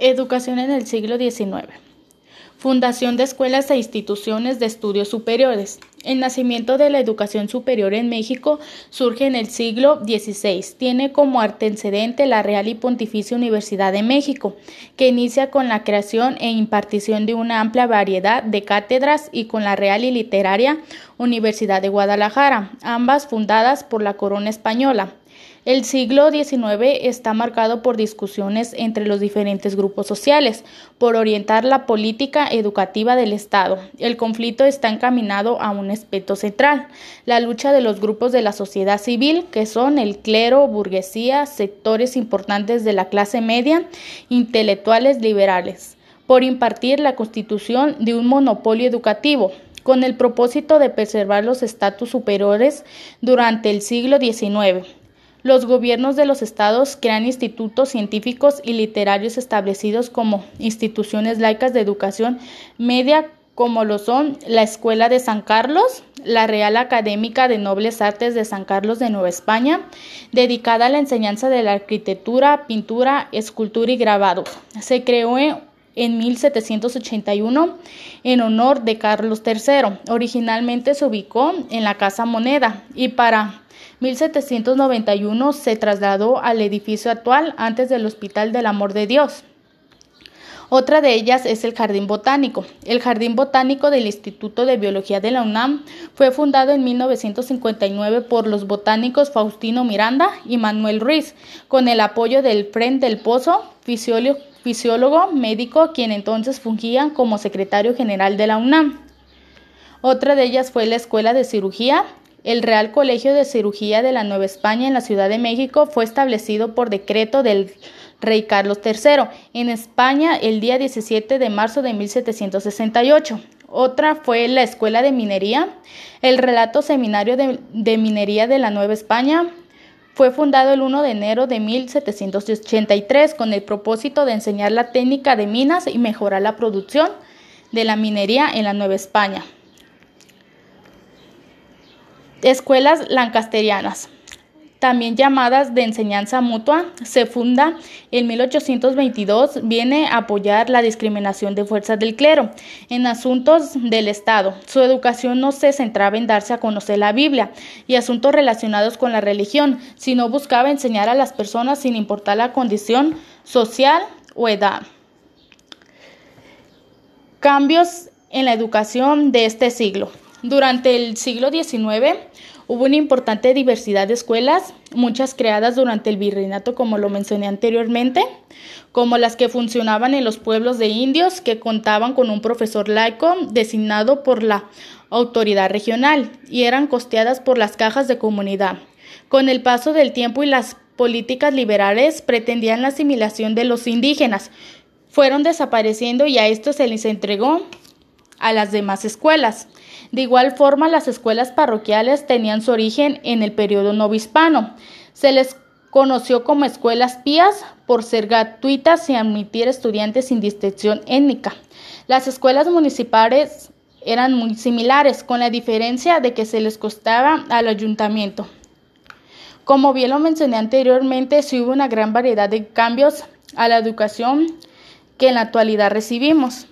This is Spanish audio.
Educación en el siglo XIX. Fundación de escuelas e instituciones de estudios superiores. El nacimiento de la educación superior en México surge en el siglo XVI. Tiene como antecedente la Real y Pontificia Universidad de México, que inicia con la creación e impartición de una amplia variedad de cátedras y con la Real y Literaria Universidad de Guadalajara, ambas fundadas por la corona española. El siglo XIX está marcado por discusiones entre los diferentes grupos sociales, por orientar la política educativa del Estado. El conflicto está encaminado a un aspecto central, la lucha de los grupos de la sociedad civil, que son el clero, burguesía, sectores importantes de la clase media, intelectuales liberales, por impartir la constitución de un monopolio educativo, con el propósito de preservar los estatus superiores durante el siglo XIX. Los gobiernos de los estados crean institutos científicos y literarios establecidos como instituciones laicas de educación media como lo son la Escuela de San Carlos, la Real Académica de Nobles Artes de San Carlos de Nueva España, dedicada a la enseñanza de la arquitectura, pintura, escultura y grabado. Se creó en 1781 en honor de Carlos III. Originalmente se ubicó en la Casa Moneda y para 1791 se trasladó al edificio actual antes del Hospital del Amor de Dios. Otra de ellas es el Jardín Botánico. El Jardín Botánico del Instituto de Biología de la UNAM fue fundado en 1959 por los botánicos Faustino Miranda y Manuel Ruiz, con el apoyo del Fren del Pozo, fisiólogo, fisiólogo médico, quien entonces fungía como secretario general de la UNAM. Otra de ellas fue la Escuela de Cirugía el Real Colegio de Cirugía de la Nueva España en la Ciudad de México fue establecido por decreto del rey Carlos III en España el día 17 de marzo de 1768. Otra fue la Escuela de Minería. El relato seminario de, Minería de la Nueva España fue fundado el 1 de enero de 1783 con el propósito de enseñar la técnica de minas y mejorar la producción de la minería en la Nueva España. Escuelas lancasterianas, también llamadas de enseñanza mutua, se funda en 1822, viene a apoyar la discriminación de fuerzas del clero en asuntos del Estado. Su educación no se centraba en darse a conocer la Biblia y asuntos relacionados con la religión, sino buscaba enseñar a las personas sin importar la condición social o edad. Cambios en la educación de este siglo. Durante el siglo XIX hubo una importante diversidad de escuelas, muchas creadas durante el virreinato, como lo mencioné anteriormente, como las que funcionaban en los pueblos de indios, que contaban con un profesor laico designado por la autoridad regional y eran costeadas por las cajas de comunidad. Con el paso del tiempo y las políticas liberales pretendían la asimilación de los indígenas, fueron desapareciendo y a esto se les entregó a las demás escuelas. De igual forma, las escuelas parroquiales tenían su origen en el periodo novohispano. Se les conoció como escuelas pías por ser gratuitas y admitir estudiantes sin distinción étnica. Las escuelas municipales eran muy similares, con la diferencia de que se les costaba al ayuntamiento. Como bien lo mencioné anteriormente, sí hubo una gran variedad de cambios a la educación que en la actualidad recibimos.